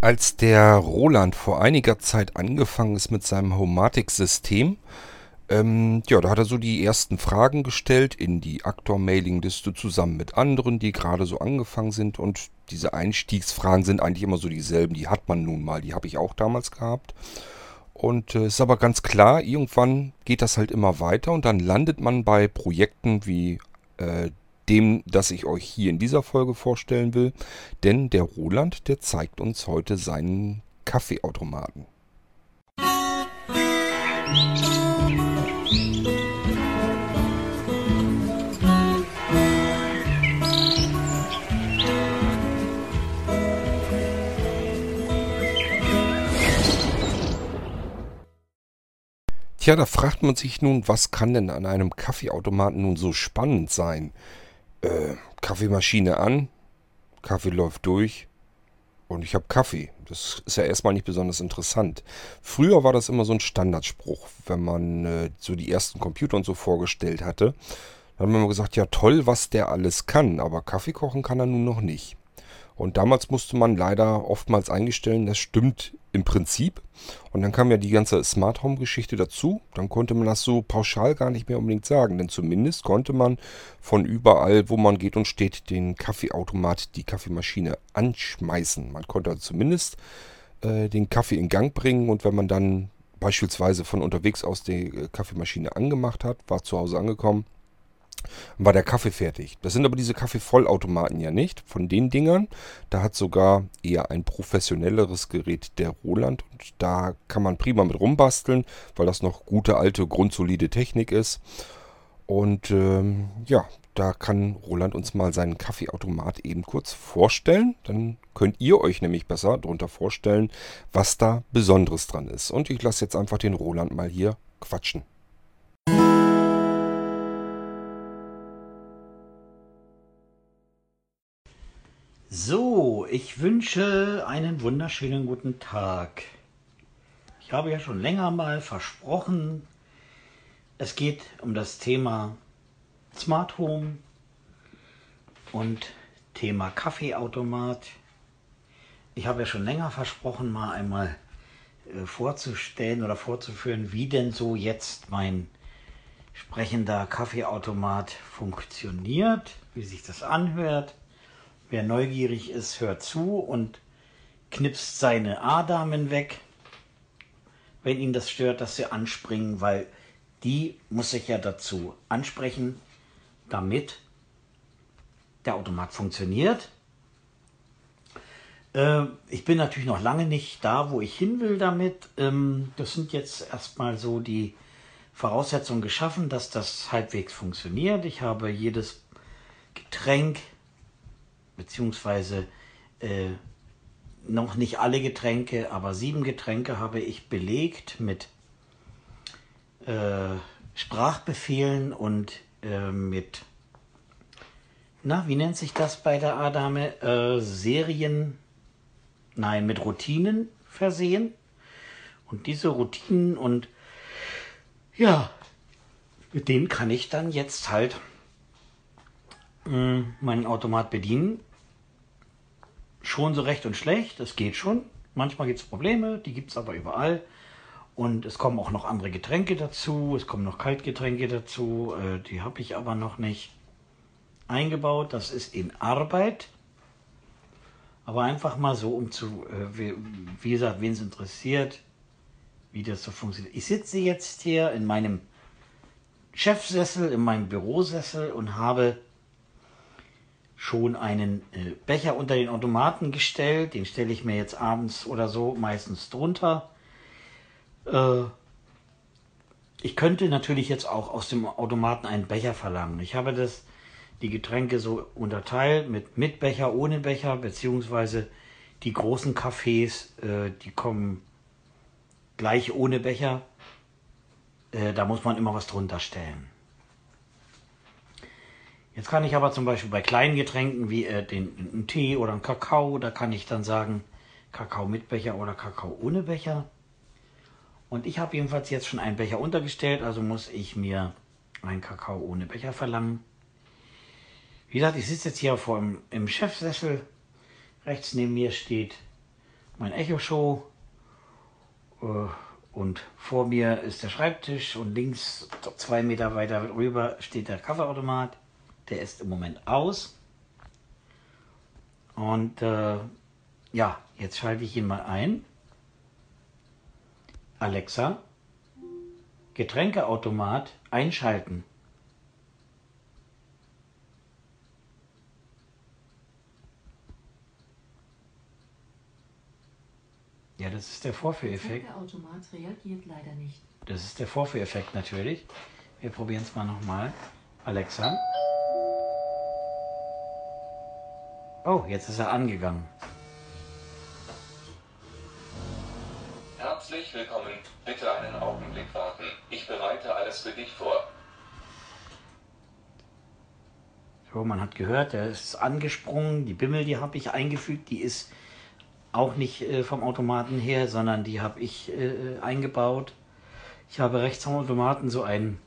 Als der Roland vor einiger Zeit angefangen ist mit seinem Homatic-System, ähm, ja, da hat er so die ersten Fragen gestellt in die Aktor-Mailing-Liste zusammen mit anderen, die gerade so angefangen sind. Und diese Einstiegsfragen sind eigentlich immer so dieselben. Die hat man nun mal, die habe ich auch damals gehabt. Und es äh, ist aber ganz klar, irgendwann geht das halt immer weiter und dann landet man bei Projekten wie äh, dem, das ich euch hier in dieser Folge vorstellen will. Denn der Roland, der zeigt uns heute seinen Kaffeeautomaten. Tja, da fragt man sich nun, was kann denn an einem Kaffeeautomaten nun so spannend sein? Äh, Kaffeemaschine an, Kaffee läuft durch und ich habe Kaffee. Das ist ja erstmal nicht besonders interessant. Früher war das immer so ein Standardspruch, wenn man äh, so die ersten Computer und so vorgestellt hatte. Dann haben wir immer gesagt, ja toll, was der alles kann, aber Kaffee kochen kann er nun noch nicht. Und damals musste man leider oftmals eingestellen, das stimmt im Prinzip. Und dann kam ja die ganze Smart Home Geschichte dazu. Dann konnte man das so pauschal gar nicht mehr unbedingt sagen. Denn zumindest konnte man von überall, wo man geht und steht, den Kaffeeautomat, die Kaffeemaschine anschmeißen. Man konnte also zumindest äh, den Kaffee in Gang bringen. Und wenn man dann beispielsweise von unterwegs aus die äh, Kaffeemaschine angemacht hat, war zu Hause angekommen, war der Kaffee fertig. Das sind aber diese Kaffeevollautomaten ja nicht. Von den Dingern, da hat sogar eher ein professionelleres Gerät der Roland und da kann man prima mit rumbasteln, weil das noch gute alte grundsolide Technik ist. Und ähm, ja, da kann Roland uns mal seinen Kaffeeautomat eben kurz vorstellen. Dann könnt ihr euch nämlich besser darunter vorstellen, was da Besonderes dran ist. Und ich lasse jetzt einfach den Roland mal hier quatschen. So, ich wünsche einen wunderschönen guten Tag. Ich habe ja schon länger mal versprochen, es geht um das Thema Smart Home und Thema Kaffeeautomat. Ich habe ja schon länger versprochen, mal einmal äh, vorzustellen oder vorzuführen, wie denn so jetzt mein sprechender Kaffeeautomat funktioniert, wie sich das anhört Wer neugierig ist, hört zu und knipst seine A-Damen weg, wenn ihn das stört, dass sie anspringen, weil die muss sich ja dazu ansprechen, damit der Automat funktioniert. Äh, ich bin natürlich noch lange nicht da, wo ich hin will damit. Ähm, das sind jetzt erstmal so die Voraussetzungen geschaffen, dass das halbwegs funktioniert. Ich habe jedes Getränk beziehungsweise äh, noch nicht alle Getränke, aber sieben Getränke habe ich belegt mit äh, Sprachbefehlen und äh, mit, na, wie nennt sich das bei der A-Dame? Äh, Serien, nein, mit Routinen versehen. Und diese Routinen und ja, mit denen kann ich dann jetzt halt mh, meinen Automat bedienen schon so recht und schlecht, das geht schon. Manchmal gibt es Probleme, die gibt es aber überall. Und es kommen auch noch andere Getränke dazu, es kommen noch Kaltgetränke dazu, äh, die habe ich aber noch nicht eingebaut. Das ist in Arbeit. Aber einfach mal so, um zu, äh, wie, wie gesagt, wen es interessiert, wie das so funktioniert. Ich sitze jetzt hier in meinem Chefsessel, in meinem Bürosessel und habe schon einen äh, Becher unter den Automaten gestellt. Den stelle ich mir jetzt abends oder so meistens drunter. Äh, ich könnte natürlich jetzt auch aus dem Automaten einen Becher verlangen. Ich habe das, die Getränke so unterteilt mit, mit Becher, ohne Becher, beziehungsweise die großen Cafés, äh, die kommen gleich ohne Becher. Da muss man immer was drunter stellen. Jetzt kann ich aber zum Beispiel bei kleinen Getränken wie äh, den, einen Tee oder einen Kakao, da kann ich dann sagen, Kakao mit Becher oder Kakao ohne Becher. Und ich habe jedenfalls jetzt schon einen Becher untergestellt, also muss ich mir einen Kakao ohne Becher verlangen. Wie gesagt, ich sitze jetzt hier vor dem, im Chefsessel. Rechts neben mir steht mein Echo-Show. Äh, und vor mir ist der Schreibtisch und links zwei Meter weiter rüber steht der Kaffeeautomat. Der ist im Moment aus. Und äh, ja, jetzt schalte ich ihn mal ein. Alexa, Getränkeautomat einschalten. Ja, das ist der Vorführeffekt. Der Automat reagiert leider nicht. Das ist der Vorführeffekt natürlich. Wir probieren es mal nochmal. Alexa. Oh, jetzt ist er angegangen. Herzlich willkommen. Bitte einen Augenblick warten. Ich bereite alles für dich vor. So, man hat gehört, er ist angesprungen. Die Bimmel, die habe ich eingefügt. Die ist auch nicht äh, vom Automaten her, sondern die habe ich äh, eingebaut. Ich habe rechts am Automaten so einen,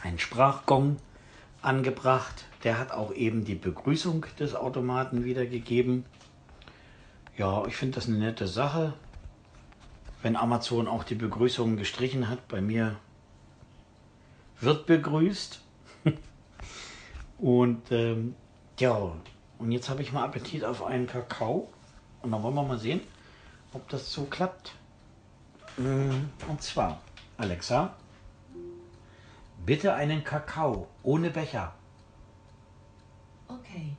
einen Sprachgong angebracht. Der hat auch eben die Begrüßung des Automaten wiedergegeben. Ja, ich finde das eine nette Sache. Wenn Amazon auch die Begrüßung gestrichen hat, bei mir wird begrüßt. und ähm, ja, und jetzt habe ich mal Appetit auf einen Kakao. Und dann wollen wir mal sehen, ob das so klappt. Mm, und zwar, Alexa, bitte einen Kakao ohne Becher. Okay.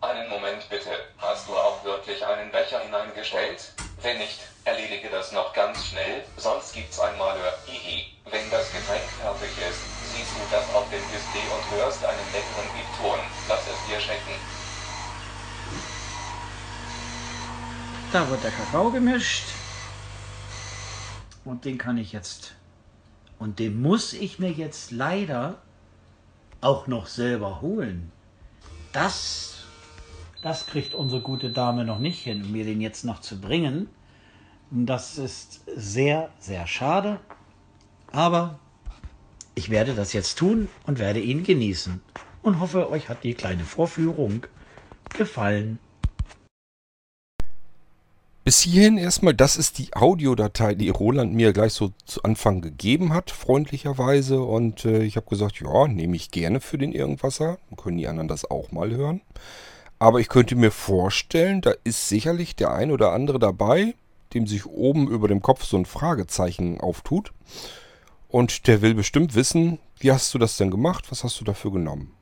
Einen Moment bitte. Hast du auch wirklich einen Becher hineingestellt? Wenn nicht, erledige das noch ganz schnell, sonst gibt's ein Malheur. Hihi. Wenn das Getränk fertig ist, siehst du das auf dem Display und hörst einen leckeren Piepton. Lass es dir schmecken. Da wird der Kakao gemischt. Und den kann ich jetzt. Und den muss ich mir jetzt leider auch noch selber holen. Das, das kriegt unsere gute Dame noch nicht hin, mir den jetzt noch zu bringen. Das ist sehr, sehr schade. Aber ich werde das jetzt tun und werde ihn genießen. Und hoffe, euch hat die kleine Vorführung gefallen. Bis hierhin erstmal, das ist die Audiodatei, die Roland mir gleich so zu Anfang gegeben hat, freundlicherweise. Und äh, ich habe gesagt, ja, nehme ich gerne für den Irgendwasser. Dann können die anderen das auch mal hören. Aber ich könnte mir vorstellen, da ist sicherlich der ein oder andere dabei, dem sich oben über dem Kopf so ein Fragezeichen auftut. Und der will bestimmt wissen, wie hast du das denn gemacht? Was hast du dafür genommen?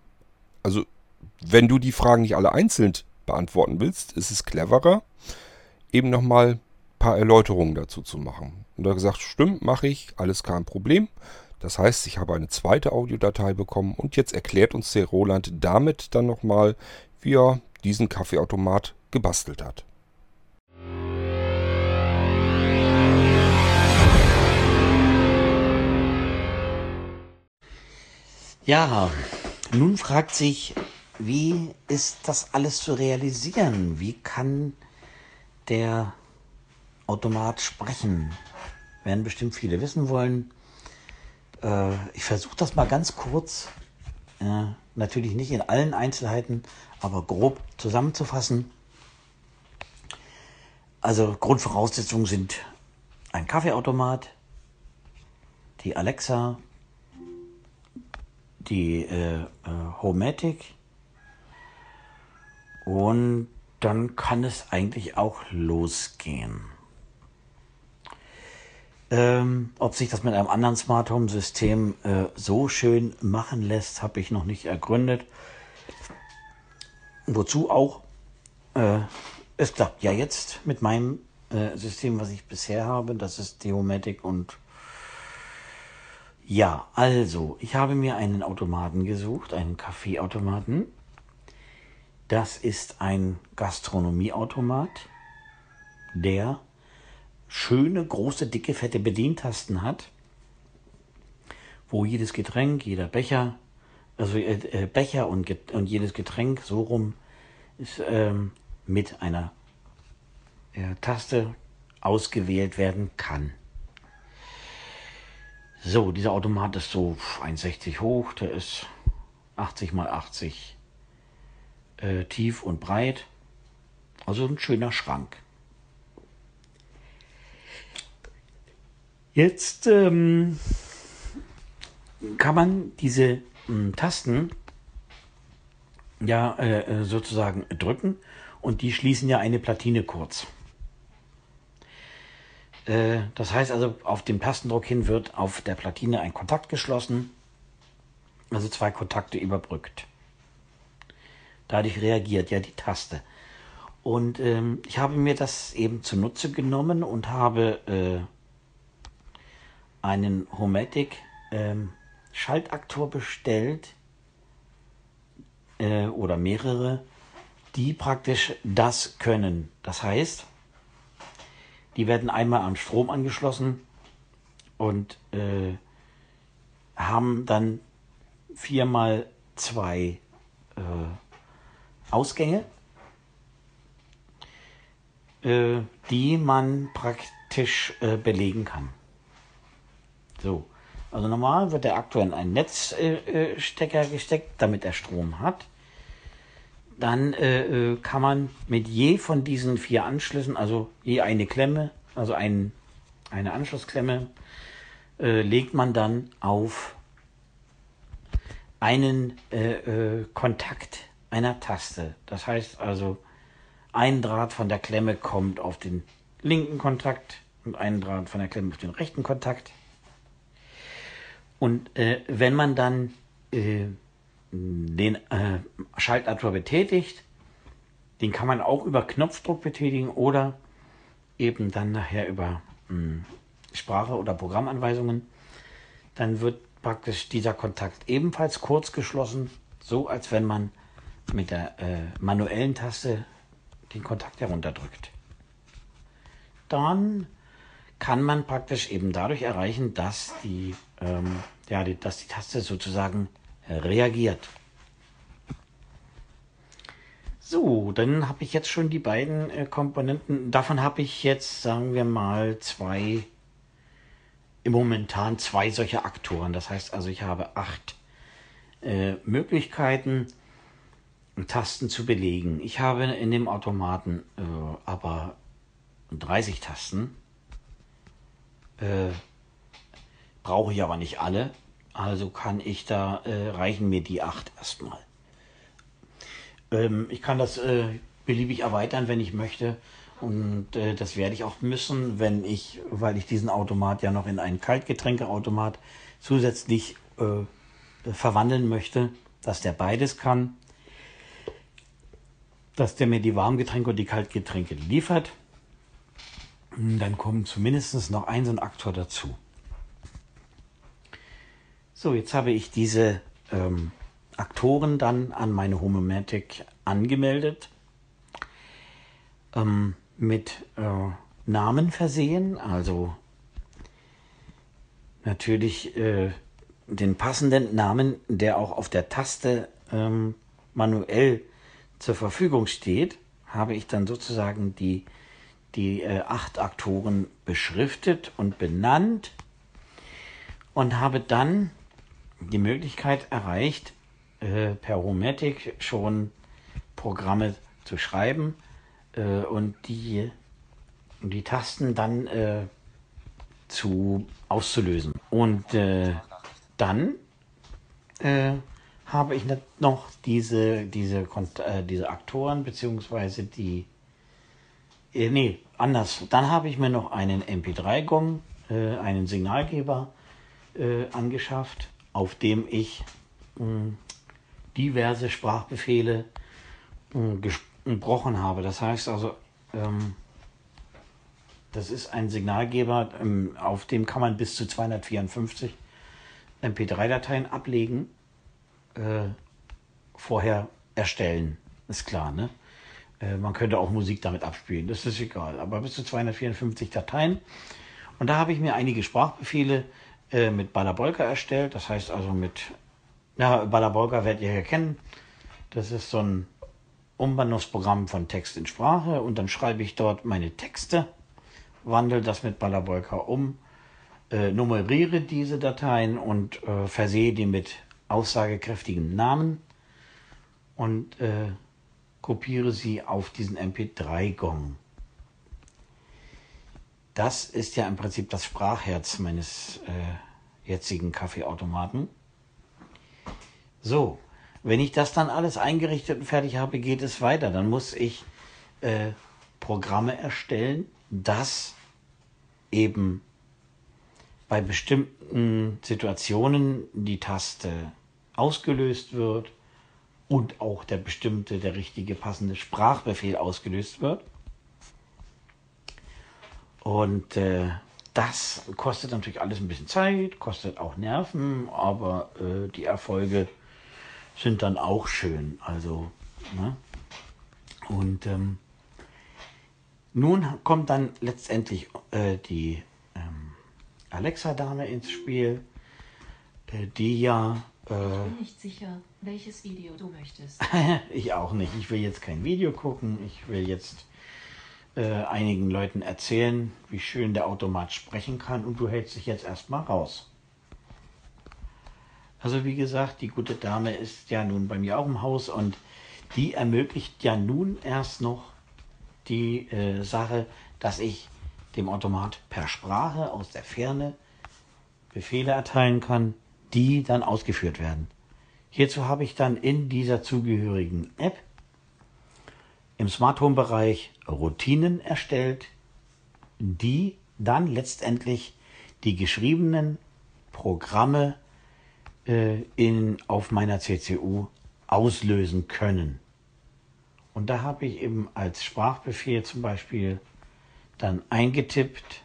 Also, wenn du die Fragen nicht alle einzeln beantworten willst, ist es cleverer, eben nochmal ein paar Erläuterungen dazu zu machen. Und er hat gesagt, stimmt, mache ich, alles kein Problem. Das heißt, ich habe eine zweite Audiodatei bekommen und jetzt erklärt uns der Roland damit dann nochmal, wie er diesen Kaffeeautomat gebastelt hat. Ja, nun fragt sich, wie ist das alles zu realisieren? Wie kann der Automat sprechen? Werden bestimmt viele wissen wollen. Äh, ich versuche das mal ganz kurz, äh, natürlich nicht in allen Einzelheiten, aber grob zusammenzufassen. Also Grundvoraussetzungen sind ein Kaffeeautomat, die Alexa, die äh, äh, Homematic und dann kann es eigentlich auch losgehen. Ähm, ob sich das mit einem anderen Smart Home System äh, so schön machen lässt, habe ich noch nicht ergründet. Wozu auch? Äh, es klappt ja jetzt mit meinem äh, System, was ich bisher habe. Das ist Deomatic und ja, also, ich habe mir einen Automaten gesucht, einen Kaffeeautomaten. Das ist ein Gastronomieautomat, der schöne, große, dicke, fette Bedientasten hat, wo jedes Getränk, jeder Becher, also äh, äh Becher und, und jedes Getränk so rum ist, ähm, mit einer äh, Taste ausgewählt werden kann. So, dieser Automat ist so 1,60 hoch, der ist 80 mal 80 äh, tief und breit, Also ein schöner Schrank. Jetzt ähm, kann man diese ähm, Tasten ja äh, äh, sozusagen drücken und die schließen ja eine Platine kurz. Äh, das heißt also, auf dem Tastendruck hin wird auf der Platine ein Kontakt geschlossen, also zwei Kontakte überbrückt. Dadurch reagiert ja die Taste. Und ähm, ich habe mir das eben zunutze genommen und habe äh, einen Homatic ähm, Schaltaktor bestellt äh, oder mehrere, die praktisch das können. Das heißt, die werden einmal am Strom angeschlossen und äh, haben dann viermal zwei äh, Ausgänge, äh, die man praktisch äh, belegen kann. So, also normal wird der Aktor in einen Netzstecker gesteckt, damit er Strom hat. Dann äh, äh, kann man mit je von diesen vier Anschlüssen, also je eine Klemme, also ein, eine Anschlussklemme, äh, legt man dann auf einen äh, äh, Kontakt einer Taste. Das heißt also, ein Draht von der Klemme kommt auf den linken Kontakt und ein Draht von der Klemme auf den rechten Kontakt. Und äh, wenn man dann äh, den äh, Schaltadapter betätigt, den kann man auch über Knopfdruck betätigen oder eben dann nachher über mh, hm, Sprache oder Programmanweisungen. Dann wird praktisch dieser Kontakt ebenfalls kurz geschlossen, so als wenn man mit der äh, manuellen Taste den Kontakt herunterdrückt. Dann kann man praktisch eben dadurch erreichen, dass die, ähm, ja, die, dass die Taste sozusagen reagiert. So, dann habe ich jetzt schon die beiden äh, Komponenten. Davon habe ich jetzt, sagen wir mal, zwei, im momentan zwei solche Aktoren. Das heißt also, ich habe acht äh, Möglichkeiten, Tasten zu belegen. Ich habe in dem Automaten äh, aber 30 Tasten. Äh, brauche ich aber nicht alle. Also kann ich da, äh, reichen mir die 8 erstmal. Ähm, ich kann das äh, beliebig erweitern, wenn ich möchte. Und äh, das werde ich auch müssen, wenn ich, weil ich diesen Automat ja noch in einen Kaltgetränkeautomat zusätzlich äh, verwandeln möchte, dass der beides kann dass der mir die Warmgetränke und die Kaltgetränke liefert. Dann kommt zumindest noch ein so ein Aktor dazu. So, jetzt habe ich diese ähm, Aktoren dann an meine Homomatic angemeldet, ähm, mit äh, Namen versehen, also natürlich äh, den passenden Namen, der auch auf der Taste ähm, manuell zur Verfügung steht, habe ich dann sozusagen die, die äh, acht Aktoren beschriftet und benannt und habe dann die Möglichkeit erreicht, äh, per Romatic schon Programme zu schreiben äh, und die, die Tasten dann äh, zu auszulösen. Und äh, dann äh, habe ich noch diese, diese, äh, diese Aktoren, beziehungsweise die. Äh, nee, anders. Dann habe ich mir noch einen MP3-Gong, äh, einen Signalgeber äh, angeschafft, auf dem ich mh, diverse Sprachbefehle gesprochen habe. Das heißt also, ähm, das ist ein Signalgeber, ähm, auf dem kann man bis zu 254 MP3-Dateien ablegen äh, vorher erstellen. Ist klar, ne? Äh, man könnte auch Musik damit abspielen, das ist egal. Aber bis zu 254 Dateien. Und da habe ich mir einige Sprachbefehle äh, mit Balabolka erstellt. Das heißt also mit, na, Balabolka werdet ihr ja kennen. Das ist so ein Umwandlungsprogramm von Text in Sprache. Und dann schreibe ich dort meine Texte, wandle das mit Balabolka um, äh, nummeriere diese Dateien und äh, versehe die mit aussagekräftigen Namen und äh, kopiere sie auf diesen MP3-Gong. Das ist ja im Prinzip das Sprachherz meines äh, jetzigen Kaffeeautomaten. So, wenn ich das dann alles eingerichtet und fertig habe, geht es weiter. Dann muss ich äh, Programme erstellen, dass eben bei bestimmten Situationen die Taste ausgelöst wird und auch der bestimmte, der richtige passende Sprachbefehl ausgelöst wird. Und äh, das kostet natürlich alles ein bisschen Zeit, kostet auch Nerven, aber äh, die Erfolge sind dann auch schön. Also, ne? Und ähm, nun kommt dann letztendlich äh, die ähm, Alexa-Dame ins Spiel, äh, die ja. Ich bin nicht sicher, welches Video du möchtest. ich auch nicht. Ich will jetzt kein Video gucken. Ich will jetzt äh, einigen Leuten erzählen, wie schön der Automat sprechen kann und du hältst dich jetzt erstmal raus. Also wie gesagt, die gute Dame ist ja nun bei mir auch im Haus und die ermöglicht ja nun erst noch die äh, Sache, dass ich dem Automat per Sprache aus der Ferne Befehle erteilen kann, die dann ausgeführt werden. Hierzu habe ich dann in dieser zugehörigen App im Smart Home Bereich Routinen erstellt, die dann letztendlich die geschriebenen Programme äh, in, auf meiner CCU auslösen können. Und da habe ich eben als Sprachbefehl zum Beispiel dann eingetippt,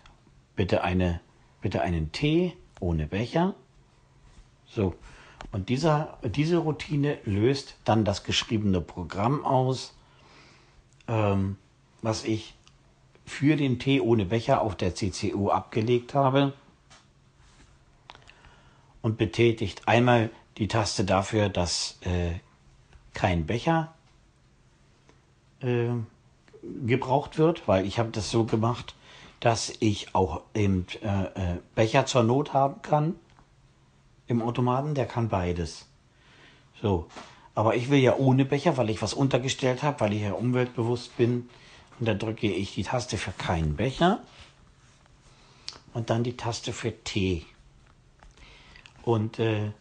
bitte, eine, bitte einen Tee ohne Becher. So, und dieser, diese Routine löst dann das geschriebene Programm aus, ähm, was ich für den Tee ohne Becher auf der CCU abgelegt habe und betätigt einmal die Taste dafür, dass äh, kein Becher äh, gebraucht wird, weil ich habe das so gemacht, dass ich auch eben äh, äh, Becher zur Not haben kann im Automaten. Der kann beides. So, aber ich will ja ohne Becher, weil ich was untergestellt habe, weil ich ja umweltbewusst bin. Und da drücke ich die Taste für keinen Becher und dann die Taste für Tee. Und äh,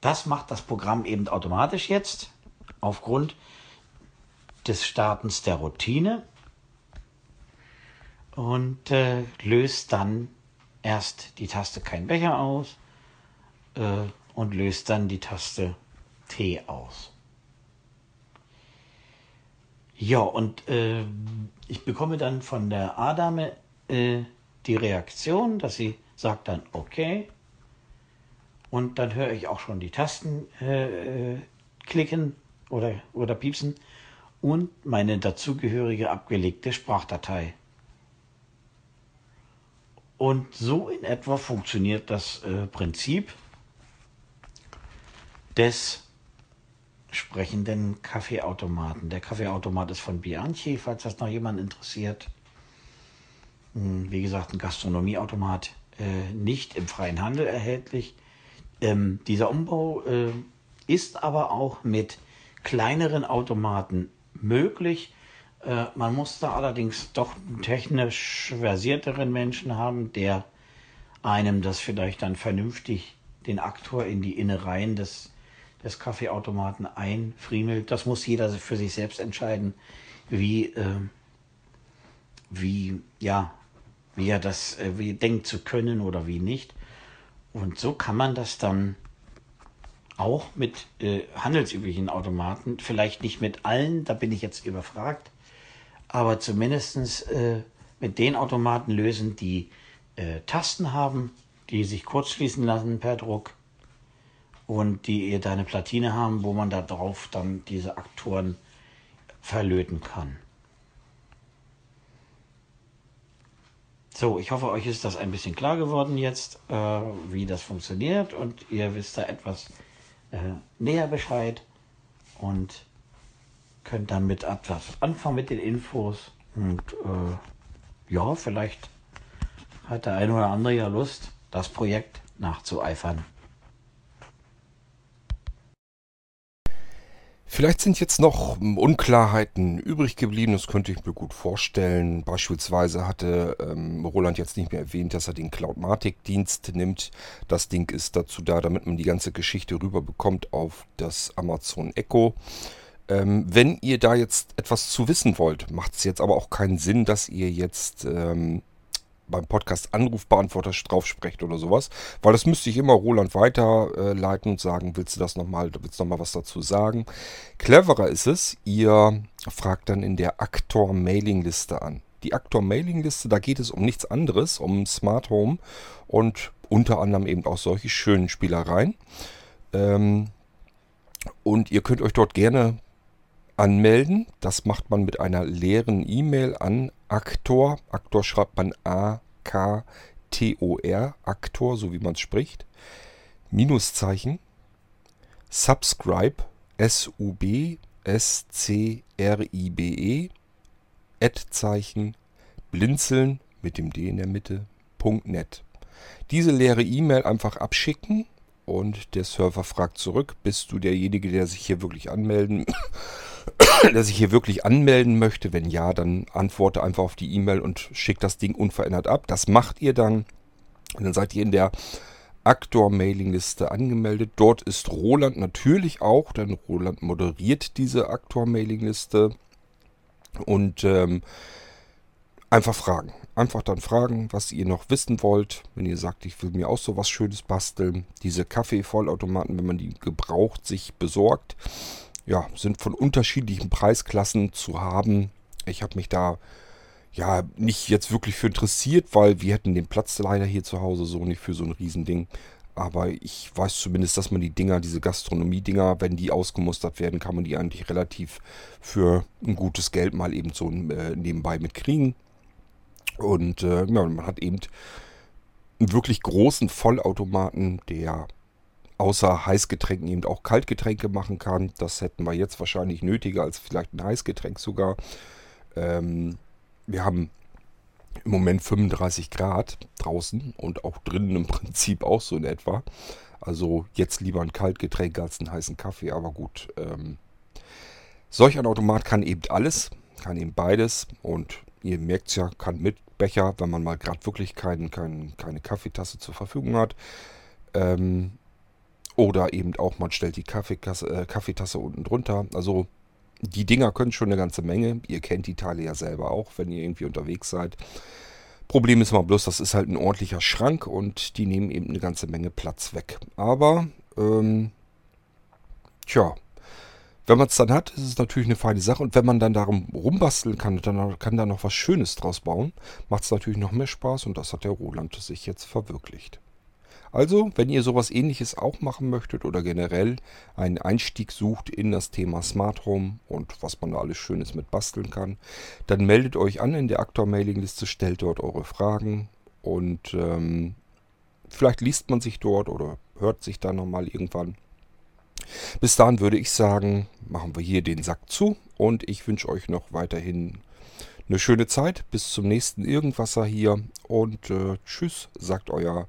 das macht das Programm eben automatisch jetzt aufgrund des Startens der Routine und äh, löst dann erst die Taste kein Becher aus äh, und löst dann die Taste T aus. Ja, und äh, ich bekomme dann von der A-Dame äh, die Reaktion, dass sie sagt dann okay. Und dann höre ich auch schon die Tasten äh, klicken oder, oder piepsen und meine dazugehörige abgelegte Sprachdatei. Und so in etwa funktioniert das äh, Prinzip des sprechenden Kaffeeautomaten. Der Kaffeeautomat ist von Bianchi, falls das noch jemand interessiert. Hm, wie gesagt, ein Gastronomieautomat, äh, nicht im freien Handel erhältlich. Ähm, dieser Umbau äh, ist aber auch mit kleineren Automaten möglich. Äh, man muss da allerdings doch einen technisch versierteren Menschen haben, der einem das vielleicht dann vernünftig den Aktor in die Innereien des, des Kaffeeautomaten einfriemelt. Das muss jeder für sich selbst entscheiden, wie, äh, wie, ja, wie er das, äh, wie denkt zu können oder wie nicht. Und so kann man das dann auch mit äh, handelsüblichen Automaten, vielleicht nicht mit allen, da bin ich jetzt überfragt, aber zumindest äh, mit den Automaten lösen, die äh, Tasten haben, die sich kurzschließen lassen per Druck und die ihr deine Platine haben, wo man da drauf dann diese Aktoren verlöten kann. So, ich hoffe, euch ist das ein bisschen klar geworden jetzt, äh, wie das funktioniert und ihr wisst da etwas äh, näher Bescheid und könnt dann mit etwas anfangen mit den Infos. Und äh, ja, vielleicht hat der eine oder andere ja Lust, das Projekt nachzueifern. Vielleicht sind jetzt noch Unklarheiten übrig geblieben, das könnte ich mir gut vorstellen. Beispielsweise hatte ähm, Roland jetzt nicht mehr erwähnt, dass er den Cloudmatic-Dienst nimmt. Das Ding ist dazu da, damit man die ganze Geschichte rüberbekommt auf das Amazon Echo. Ähm, wenn ihr da jetzt etwas zu wissen wollt, macht es jetzt aber auch keinen Sinn, dass ihr jetzt ähm, beim Podcast Anrufbeantworter drauf sprecht oder sowas, weil das müsste ich immer Roland weiterleiten und sagen, willst du das nochmal, willst du nochmal was dazu sagen? Cleverer ist es, ihr fragt dann in der Aktor Mailingliste an. Die Aktor Mailingliste, da geht es um nichts anderes, um Smart Home und unter anderem eben auch solche schönen Spielereien. Ähm, und ihr könnt euch dort gerne anmelden. Das macht man mit einer leeren E-Mail an Aktor. Aktor schreibt man A-K-T-O-R. Aktor, so wie man es spricht. Minuszeichen. Subscribe. S-U-B-S-C-R-I-B-E. Ad-Zeichen. Blinzeln mit dem D in der Mitte. .net. Diese leere E-Mail einfach abschicken und der Server fragt zurück, bist du derjenige, der sich hier wirklich anmelden dass ich hier wirklich anmelden möchte. Wenn ja, dann antworte einfach auf die E-Mail und schickt das Ding unverändert ab. Das macht ihr dann. Und dann seid ihr in der Aktor-Mailing-Liste angemeldet. Dort ist Roland natürlich auch, denn Roland moderiert diese Aktor-Mailing-Liste. Und ähm, einfach fragen. Einfach dann fragen, was ihr noch wissen wollt. Wenn ihr sagt, ich will mir auch so was Schönes basteln. Diese Kaffee-Vollautomaten, wenn man die gebraucht sich besorgt, ja, sind von unterschiedlichen Preisklassen zu haben. Ich habe mich da ja nicht jetzt wirklich für interessiert, weil wir hätten den Platz leider hier zu Hause so nicht für so ein Riesending. Aber ich weiß zumindest, dass man die Dinger, diese Gastronomie-Dinger, wenn die ausgemustert werden, kann man die eigentlich relativ für ein gutes Geld mal eben so äh, nebenbei mitkriegen. Und äh, ja, man hat eben einen wirklich großen Vollautomaten, der außer Heißgetränken eben auch Kaltgetränke machen kann. Das hätten wir jetzt wahrscheinlich nötiger als vielleicht ein Heißgetränk sogar. Ähm, wir haben im Moment 35 Grad draußen und auch drinnen im Prinzip auch so in etwa. Also jetzt lieber ein Kaltgetränk als einen heißen Kaffee, aber gut. Ähm, solch ein Automat kann eben alles, kann eben beides und ihr merkt es ja, kann mit Becher, wenn man mal gerade wirklich kein, kein, keine Kaffeetasse zur Verfügung hat. Ähm, oder eben auch, man stellt die äh, Kaffeetasse unten drunter. Also die Dinger können schon eine ganze Menge. Ihr kennt die Teile ja selber auch, wenn ihr irgendwie unterwegs seid. Problem ist mal bloß, das ist halt ein ordentlicher Schrank und die nehmen eben eine ganze Menge Platz weg. Aber, ähm, tja, wenn man es dann hat, ist es natürlich eine feine Sache. Und wenn man dann darum rumbasteln kann, dann kann da noch was Schönes draus bauen, macht es natürlich noch mehr Spaß und das hat der Roland sich jetzt verwirklicht. Also, wenn ihr sowas ähnliches auch machen möchtet oder generell einen Einstieg sucht in das Thema Smart Home und was man da alles Schönes mit basteln kann, dann meldet euch an in der Aktor-Mailing-Liste, stellt dort eure Fragen und ähm, vielleicht liest man sich dort oder hört sich da nochmal irgendwann. Bis dahin würde ich sagen, machen wir hier den Sack zu und ich wünsche euch noch weiterhin eine schöne Zeit. Bis zum nächsten Irgendwasser hier und äh, tschüss, sagt euer